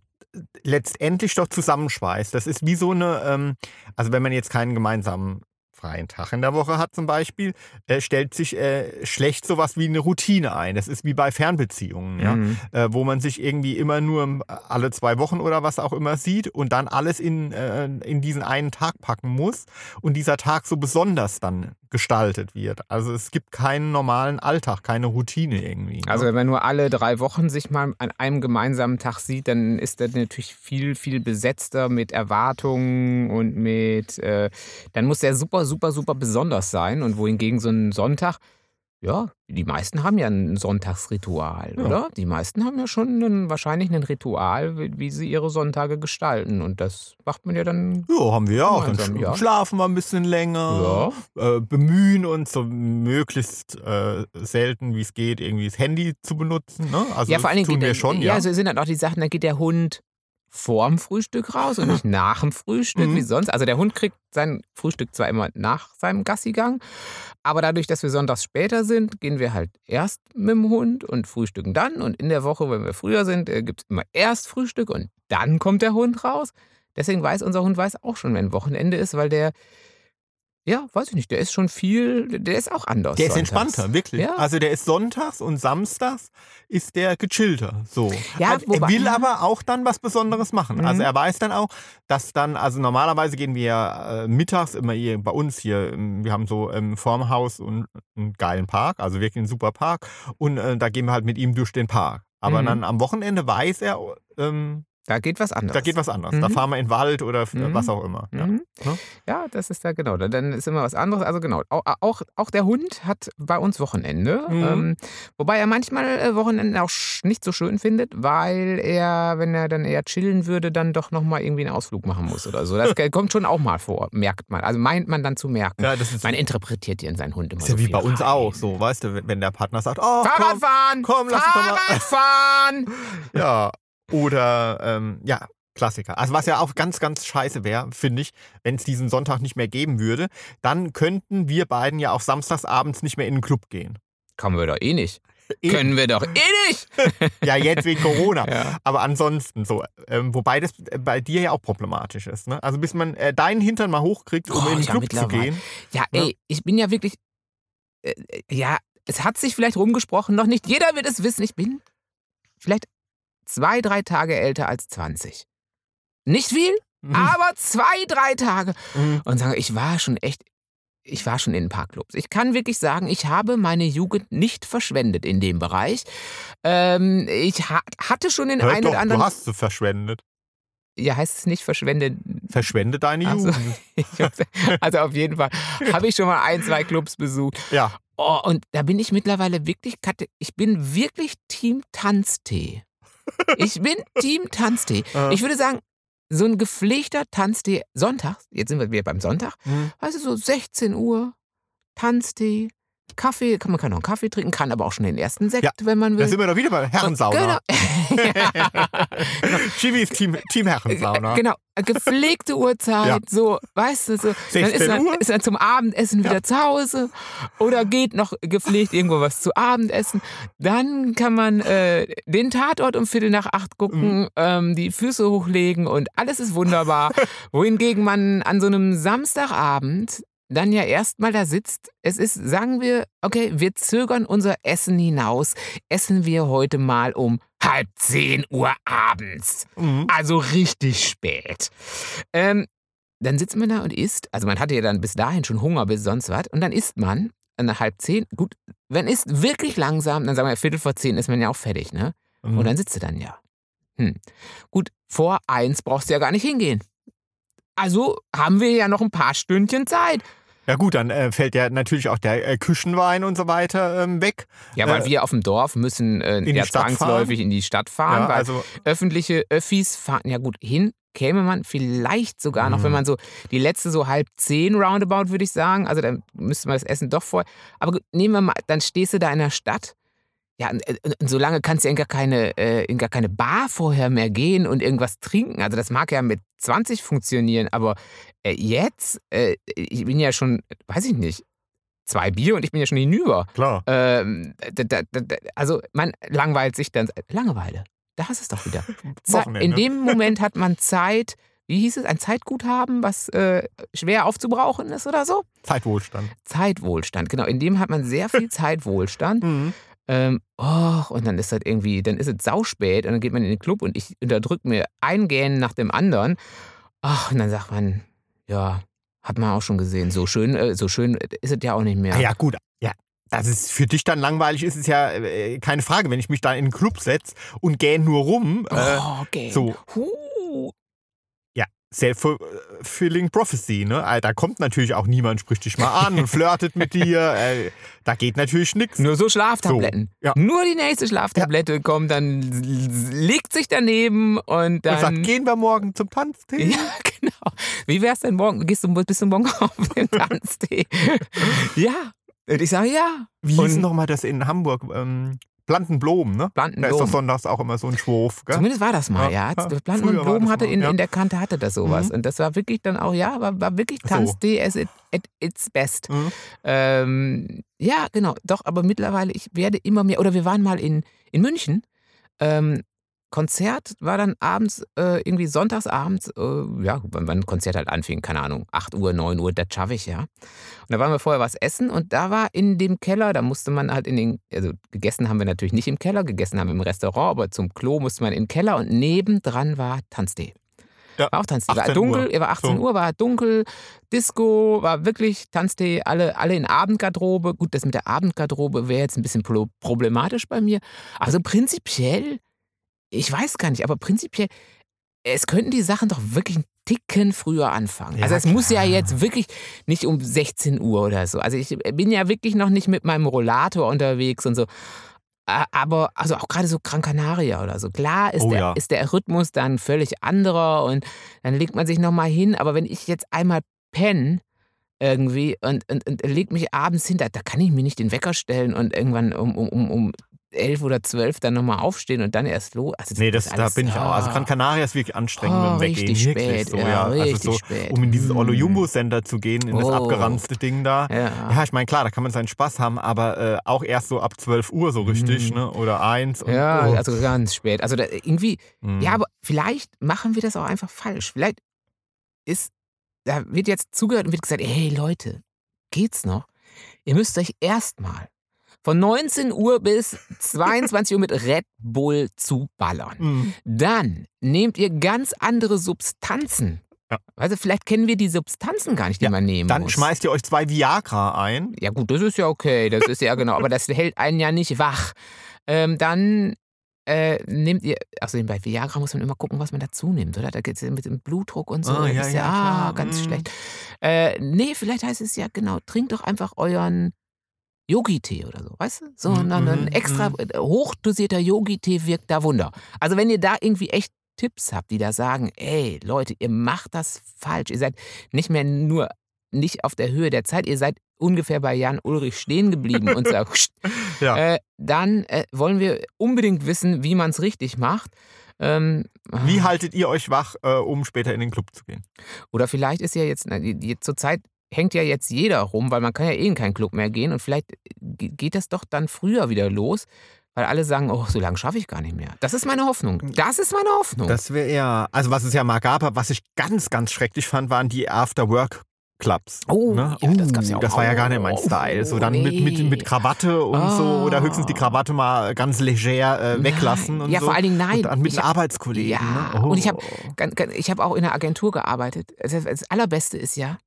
letztendlich doch zusammenschweißt. Das ist wie so eine, ähm, also wenn man jetzt keinen gemeinsamen freien Tag in der Woche hat zum Beispiel, äh, stellt sich äh, schlecht sowas wie eine Routine ein. Das ist wie bei Fernbeziehungen, ja Mhm. äh, wo man sich irgendwie immer nur alle zwei Wochen oder was auch immer sieht und dann alles in, äh, in diesen einen Tag packen muss und dieser Tag so besonders dann gestaltet wird. Also es gibt keinen normalen Alltag, keine Routine irgendwie. ne? Also wenn man nur alle drei Wochen sich mal an einem gemeinsamen Tag sieht, dann ist das natürlich viel, viel besetzter mit Erwartungen und mit, äh, dann muss der super, super, super besonders sein. Und wohingegen so ein Sonntag, ja, die meisten haben ja ein Sonntagsritual, Ja. oder? Die meisten haben ja schon einen, wahrscheinlich ein Ritual, wie, wie sie ihre Sonntage gestalten. Und das macht man ja dann, ja, haben wir auch. Dann ja. schlafen wir ein bisschen länger, ja. äh, bemühen uns so möglichst äh, selten, wie es geht, irgendwie das Handy zu benutzen. Ne? Also ja, vor allen Dingen tun wir schon, ja, ja. also sind dann auch die Sachen, da geht der Hund vorm Frühstück raus und nicht nach dem Frühstück Mhm. wie sonst. Also der Hund kriegt sein Frühstück zwar immer nach seinem Gassigang, aber dadurch, dass wir sonntags später sind, gehen wir halt erst mit dem Hund und frühstücken dann. Und in der Woche, wenn wir früher sind, gibt es immer erst Frühstück und dann kommt der Hund raus. Deswegen weiß unser Hund weiß auch schon, wenn Wochenende ist, weil der, ja, weiß ich nicht, der ist schon viel, der ist auch anders. Der ist sonntags. entspannter, wirklich. Ja. Also der ist sonntags und samstags ist der gechillter. So. Ja, Also er will aber auch dann was Besonderes machen. Mhm. Also er weiß dann auch, dass dann, also normalerweise gehen wir äh, mittags immer hier bei uns hier, ähm, wir haben so ähm, vorm Haus und einen geilen Park, also wirklich einen super Park. Und äh, da gehen wir halt mit ihm durch den Park. Aber Mhm. dann am Wochenende weiß er, ähm, Da geht was anderes. da geht was anderes. Da Mhm. fahren wir in den Wald oder Mhm. was auch immer. Ja. Mhm. Ja, das ist da genau. Da- Dann ist immer was anderes. Also genau, auch, auch, auch der Hund hat bei uns Wochenende. Mhm. Ähm, wobei er manchmal äh, Wochenenden auch nicht so schön findet, weil er, wenn er dann eher chillen würde, dann doch nochmal irgendwie einen Ausflug machen muss oder so. Das kommt schon auch mal vor, merkt man. Also meint man dann zu merken. Ja, das ist, Man interpretiert ja in seinen Hund immer ist ja so wie viel bei uns rein. auch so, weißt du, wenn- der Partner sagt, oh, komm, Fahrradfahren! komm, lass uns doch mal- Fahrradfahren! Ja, oder ähm, ja, Klassiker. Also was ja auch ganz, ganz scheiße wäre, finde ich, wenn es diesen Sonntag nicht mehr geben würde, dann könnten wir beiden ja auch samstagsabends nicht mehr in den Club gehen. Kommen wir doch eh nicht. Eben. Können wir doch eh nicht! Ja, jetzt wegen Corona. Ja. Aber ansonsten so. Ähm, wobei das bei dir ja auch problematisch ist. Ne? Also bis man äh, deinen Hintern mal hochkriegt, um Oh, in den Club zu gehen. Ja, Ja. ey, ich bin ja wirklich. Äh, ja, es hat sich vielleicht rumgesprochen, noch nicht jeder wird es wissen. Ich bin vielleicht zwei, drei Tage älter als 20. Nicht viel, Mhm. aber zwei, drei Tage. Mhm. Und sage, ich war schon echt. Ich war schon in den Parkclubs. Ich kann wirklich sagen, ich habe meine Jugend nicht verschwendet in dem Bereich. Ähm, ich ha hatte schon den einen doch, oder anderen. du hast sie verschwendet. ja, heißt es nicht verschwende. Verschwende deine Ach so. Jugend. Also auf jeden Fall habe ich schon mal ein, zwei Clubs besucht. Ja. Oh, und da bin ich mittlerweile wirklich, ich bin wirklich Team Tanztee. Ich bin Team Tanztee. Ich würde sagen, so ein gepflegter Tanztee sonntags, jetzt sind wir wieder beim Sonntag, Hm. also so 16 Uhr, Tanztee, Kaffee, kann man kann auch einen Kaffee trinken, kann aber auch schon den ersten Sekt, Ja, wenn man will. Da sind wir doch wieder bei Herrensauna. Genau. ja. Chibi ist Team, Team Herrensauna. Genau, gepflegte Uhrzeit, Ja. so, weißt du, so. Dann 16 ist man, Uhr. ist man zum Abendessen wieder zu Hause oder geht noch gepflegt irgendwo was zu Abendessen. Dann kann man äh, den Tatort um Viertel nach acht gucken, Mhm. ähm, die Füße hochlegen und alles ist wunderbar. Wohingegen man an so einem Samstagabend dann ja erstmal da sitzt. Es ist, sagen wir, okay, wir zögern unser Essen hinaus. Essen wir heute mal um halb zehn Uhr abends. Mhm. Also richtig spät. Ähm, dann sitzt man da und isst. Also man hatte ja dann bis dahin schon Hunger bis sonst was. Und dann isst man an halb zehn. Gut, wenn isst wirklich langsam, dann sagen wir Viertel vor zehn ist man ja auch fertig, ne? Mhm. Und dann sitzt du dann ja. Hm. Gut, vor eins brauchst du ja gar nicht hingehen. Also haben wir ja noch ein paar Stündchen Zeit. Ja gut, dann äh, fällt ja natürlich auch der äh, Küchenwein und so weiter ähm, weg. Ja, weil Äh, wir auf dem Dorf müssen äh, ja zwangsläufig in die Stadt fahren, Ja, weil also öffentliche Öffis fahren ja gut hin. Käme man vielleicht sogar noch, Mhm. wenn man so die letzte so halb zehn roundabout, würde ich sagen. Also dann müsste man das Essen doch vor. Aber gut, nehmen wir mal, dann stehst du da in der Stadt. Ja, und, äh, und so lange kannst du in gar, keine, äh, in gar keine Bar vorher mehr gehen und irgendwas trinken. Also das mag ja mit 20 funktionieren, aber äh, jetzt, äh, ich bin ja schon, weiß ich nicht, zwei Bier und ich bin ja schon hinüber. klar. Ähm, da, da, da, also man langweilt sich dann. Langeweile. Da hast du es doch wieder. In dem Moment hat man Zeit, wie hieß es, ein Zeitguthaben, was äh, schwer aufzubrauchen ist oder so? Zeitwohlstand. Zeitwohlstand, genau. In dem hat man sehr viel Zeitwohlstand. Mhm. Ähm, och, und dann ist das irgendwie, dann ist es sauspät und dann geht man in den Club und ich unterdrück mir ein Gähnen nach dem anderen. Ach, und dann sagt man, ja, hat man auch schon gesehen. So schön, äh, so schön ist es ja auch nicht mehr. Ja. ja, gut. Ja. Dass es für dich dann langweilig ist, ist ja äh, keine Frage. Wenn ich mich da in den Club setze und gähn nur rum, äh, oh, okay. so. Huh. Self-fulfilling prophecy, ne? Äh, Da kommt natürlich auch niemand, spricht dich mal an und flirtet mit dir. Äh, da geht natürlich nichts. Nur so Schlaftabletten. So, ja. Nur die nächste Schlaftablette kommt, dann legt sich daneben und Und sagt, dann. gehen wir morgen zum Tanztee? ja, genau. Wie wär's denn morgen? Gehst du, bist du morgen auf den Tanztee? ja. Und ich sage ja. Wie hieß nochmal das in Hamburg? Ähm, Blandenblom, ne? Da ist doch sonntags auch immer so ein Schwurf, gell? Zumindest war das mal, ja. Ja, das hatte mal, in, ja. in der Kante hatte das sowas. Mhm. Und das war wirklich dann auch, ja, war, war wirklich So. Tanztee as it, at its best. Mhm. Ähm, ja, genau. Doch, aber mittlerweile, ich werde immer mehr, oder wir waren mal in, in München. Ähm, Konzert war dann abends, äh, irgendwie sonntagsabends, äh, ja, wann wann ein Konzert halt anfing, keine Ahnung, 8 Uhr, 9 Uhr, das schaffe ich ja. Und da waren wir vorher was essen und da war in dem Keller, da musste man halt in den, also gegessen haben wir natürlich nicht im Keller, gegessen haben wir im Restaurant, aber zum Klo musste man in den Keller und nebendran war Tanztee. Ja, War auch Tanztee. War 18 dunkel, Uhr. war 18 So. Uhr, war dunkel, Disco, war wirklich Tanztee, alle, alle in Abendgarderobe. Gut, das mit der Abendgarderobe wäre jetzt ein bisschen pro- problematisch bei mir. Also prinzipiell, ich weiß gar nicht, aber prinzipiell, es könnten die Sachen doch wirklich einen Ticken früher anfangen. Ja, also es muss ja klar. jetzt wirklich nicht um 16 Uhr oder so. Also ich bin ja wirklich noch nicht mit meinem Rollator unterwegs und so. Aber also auch gerade so Gran Canaria oder so. Klar ist, Oh der, ja. ist der Rhythmus dann völlig anderer und dann legt man sich nochmal hin. Aber wenn ich jetzt einmal penne irgendwie und, und, und leg mich abends hin, da, da kann ich mir nicht den Wecker stellen und irgendwann um, um, um, um elf oder zwölf dann nochmal aufstehen und dann erst los. Also Nee, das, da bin ich auch. Also ah. Gran Canaria ist wirklich anstrengend Oh, mit dem Weggehen. richtig Wirklich spät, so, ja, ja. Also richtig so, spät. um in dieses Mm. Ollo Jumbo Center zu gehen, in das Oh. abgeranzte Ding da. Ja. Ja, ich meine, klar, da kann man seinen Spaß haben, aber äh, auch erst so ab 12 Uhr so richtig, Mhm. ne? Oder eins. Und, Ja, oh. also ganz spät. Also da, irgendwie, Mhm. ja, aber vielleicht machen wir das auch einfach falsch. Vielleicht ist, da wird jetzt zugehört und wird gesagt, hey Leute, geht's noch? Ihr müsst euch erstmal von 19 Uhr bis 22 Uhr mit Red Bull zuballern. Mhm. Dann nehmt ihr ganz andere Substanzen. Ja. Also vielleicht kennen wir die Substanzen gar nicht, die Ja, man nehmen Dann muss. schmeißt ihr euch zwei Viagra ein. Ja gut, das ist ja okay, das ist ja genau, aber das hält einen ja nicht wach. Ähm, dann äh, nehmt ihr, achso, bei Viagra muss man immer gucken, was man dazu nimmt, oder? Da geht es mit dem Blutdruck und so. Das ja, ist ja, ah, ganz Mm. schlecht. Äh, nee, vielleicht heißt es ja genau, trinkt doch einfach euren Yogi-Tee oder so, weißt du? So Mhm, ein, ein mhm, extra äh, hochdosierter Yogi-Tee wirkt da Wunder. Also wenn ihr da irgendwie echt Tipps habt, die da sagen, ey Leute, ihr macht das falsch. Ihr seid nicht mehr nur nicht auf der Höhe der Zeit, ihr seid ungefähr bei Jan Ulrich stehen geblieben und sagt, Ja. äh, dann äh, wollen wir unbedingt wissen, wie man es richtig macht. Ähm, Wie haltet ihr euch wach, äh, um später in den Club zu gehen? oder vielleicht ist ja jetzt, na, die, die, zur Zeit hängt ja jetzt jeder rum, weil man kann ja eh in keinen Club mehr gehen und vielleicht ge- geht das doch dann früher wieder los, weil alle sagen, oh, so lange schaffe ich gar nicht mehr. Das ist meine Hoffnung. Das ist meine Hoffnung. Das wäre eher, also was es ja mal gab, was ich ganz, ganz schrecklich fand, waren die After-Work-Clubs. Oh, ne? ja, das gab's ja auch. Das war ja gar nicht mein Oh, Style. So dann mit, mit, nee. mit Krawatte und so Ah. oder höchstens die Krawatte mal ganz leger äh, weglassen Nein. und ja, so. vor allen Dingen nein. Und dann mit Ich hab- Arbeitskollegen. Ja, ne? und ich hab- Oh. Ich habe auch in einer Agentur gearbeitet. Das, das Allerbeste ist ja,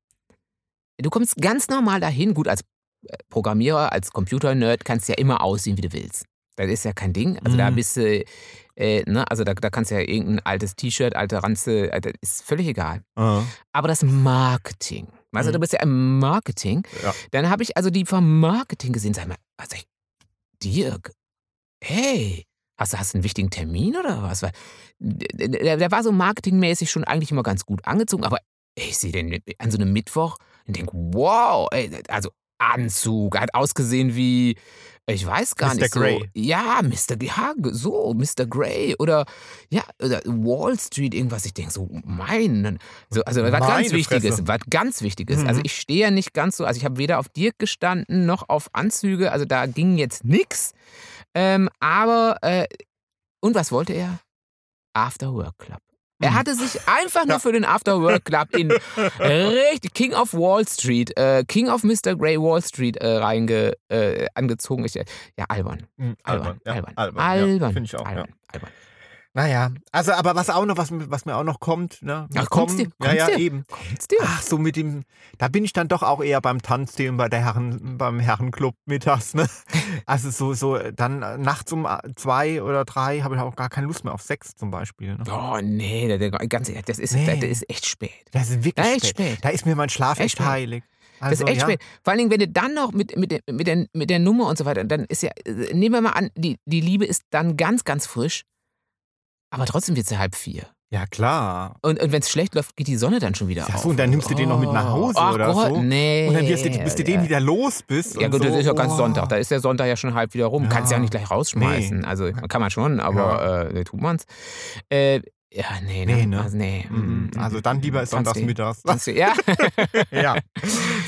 du kommst ganz normal dahin. Gut, als äh, Programmierer, als Computer-Nerd kannst du ja immer aussehen, wie du willst. Das ist ja kein Ding. Also da Mhm. bist du, äh, ne, also da, da kannst du ja irgendein altes T-Shirt, alte Ranze, äh, das ist völlig egal. Ah. Aber das Marketing, also Mhm. du bist ja im Marketing, Ja. dann habe ich also die vom Marketing gesehen. Sag mal, also ich, Dirk, hey, hast du hast einen wichtigen Termin oder was? Der, der war so marketingmäßig schon eigentlich immer ganz gut angezogen, aber ich sehe den an so einem Mittwoch und denke, wow, ey, also Anzug, er hat ausgesehen wie, ich weiß gar Mr. nicht so. Grey. Ja, Mr. Ja, so, Mr. Grey oder ja, oder Wall Street, irgendwas. Ich denke so, mein, so, also was Meine ganz Wichtiges, was ganz Wichtiges. Mhm. Also ich stehe ja nicht ganz so, also ich habe weder auf Dirk gestanden noch auf Anzüge, also da ging jetzt nix. Ähm, aber äh, und was wollte er? After Work Club. Er Mhm. hatte sich einfach nur für den After Work Club in richtig King of Wall Street, äh, King of Mr. Grey Wall Street äh, reinge, äh, angezogen. Ich, ja, albern. Mhm, Albern. ja, albern. albern, Albern. Ja, Finde ich auch. albern. Ja. albern. Naja, also aber was auch noch, was, mir- was mir auch noch kommt, ne? Ach, kommt's dir? ja, ja, eben. Kommt's dir? Ach, so mit dem, da bin ich dann doch auch eher beim Tanzthemen bei der Herren, beim Herrenclub mittags, ne? Also so, so, dann nachts um äh, zwei oder drei habe ich auch gar keine Lust mehr auf Sex zum Beispiel. Ne? Oh nee, der, der, ganz ehrlich, das ist, Nee. das, das ist echt spät. Das ist wirklich Das ist echt spät. spät. Da ist mir mein Schlaf Echt echt heilig. Das Also, ist echt ja. spät. Vor allen Dingen, wenn du dann noch mit, mit, der, mit, der, mit der Nummer und so weiter, dann ist ja, äh, nehmen wir mal an, die, die Liebe ist dann ganz, ganz frisch, aber trotzdem wird sie halb vier. Ja, klar. Und, und wenn es schlecht läuft, geht die Sonne dann schon wieder Ja, auf. so, und dann nimmst du den noch mit nach Hause Ach oder Gott, so. Nee. Und dann wirst du, bis du den ja. wieder los bist. Ja gut, so. das ist ja ganz Oh. Sonntag. Da ist der Sonntag ja schon halb wieder rum. Ja. Kannst ja nicht gleich rausschmeißen. Also kann man schon, aber äh, tut man's. Äh, ja, nee, ne? Nee, ne? Also, nee. Also dann lieber ist sonntags mittags. Ja. ja.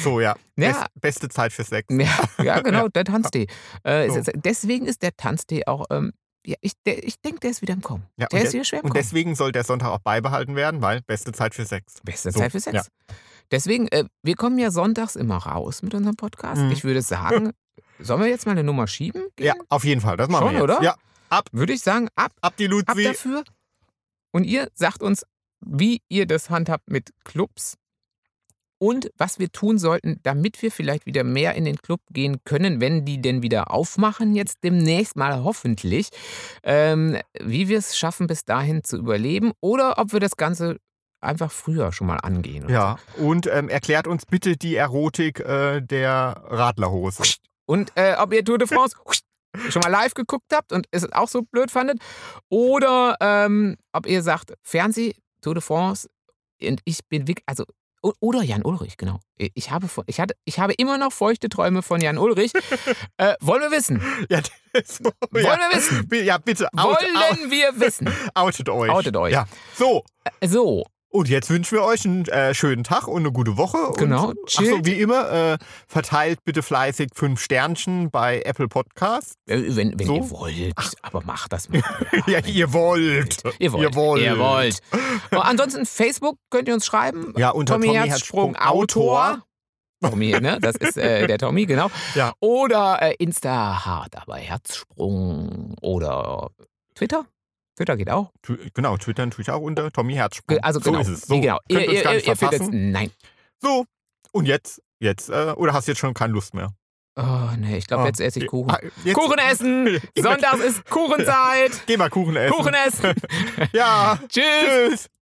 So, ja. Ja. Best, beste Zeit für Sex. ja, ja, genau, der Tanztee. Äh, So. es Deswegen ist der Tanztee auch, ähm, ja, ich, der- ich denke, der ist wieder im Kommen. Ja, der ist wieder schwer im Und Kommen. deswegen soll der Sonntag auch beibehalten werden, weil beste Zeit für Sex. Beste so, Zeit für Sex. ja. Deswegen, äh, wir kommen ja sonntags immer raus mit unserem Podcast. Mhm. Ich würde sagen, sollen wir jetzt mal eine Nummer schieben? Ja, auf jeden Fall. Das machen Schon, wir jetzt. oder? Ja, Würde ich sagen, ab, ab die ab Luzi. dafür. Und ihr sagt uns, wie ihr das handhabt mit Clubs und was wir tun sollten, damit wir vielleicht wieder mehr in den Club gehen können, wenn die denn wieder aufmachen, jetzt demnächst mal hoffentlich. Ähm, wie wir es schaffen, bis dahin zu überleben oder ob wir das Ganze einfach früher schon mal angehen. Ja, und ähm, erklärt uns bitte die Erotik äh, der Radlerhose. so. Und äh, ob ihr Tour de France schon mal live geguckt habt und es auch so blöd fandet oder ähm, ob ihr sagt, Fernseh, Tour de France und ich bin wirklich, also oder Jan Ulrich, genau. Ich habe, ich, hatte, ich habe immer noch feuchte Träume von Jan Ulrich. äh, wollen wir wissen? Ja, so, Wollen ja. wir wissen? Ja, bitte, out, Wollen out, wir wissen? outet euch. Outet euch. Ja, so. So, Und jetzt wünschen wir euch einen äh, schönen Tag und eine gute Woche. Genau, Und, ach so, wie immer, äh, verteilt bitte fleißig fünf Sternchen bei Apple Podcasts. äh, wenn, wenn So? ihr wollt, aber macht das mal. Ja, ihr wollt. Ihr wollt. Ihr wollt. Ihr wollt. Und ansonsten, Facebook könnt ihr uns schreiben. Ja, unter Tommy, Tommy Herzsprung, Herzsprung Autor. Tommy, ne? Das ist äh, der Tommy, genau. Ja. Oder äh, Insta hart, aber Herzsprung. Oder Twitter. Twitter geht auch. Tu- Genau, twittern tue ich auch unter Tommy Herzsprung. Also genau. So ist es. So, genau. Könnt Ihr, uns ihr, gar ihr, nicht ihr findet verpassen. Nein. So, und jetzt, jetzt, äh, oder hast du jetzt schon keine Lust mehr? Oh, nee, ich glaube, jetzt esse ich Kuchen. Ah, jetzt- Kuchen essen! Sonntags ist Kuchenzeit! Geh mal Kuchen essen. Kuchen essen! Ja. Tschüss! Tschüss.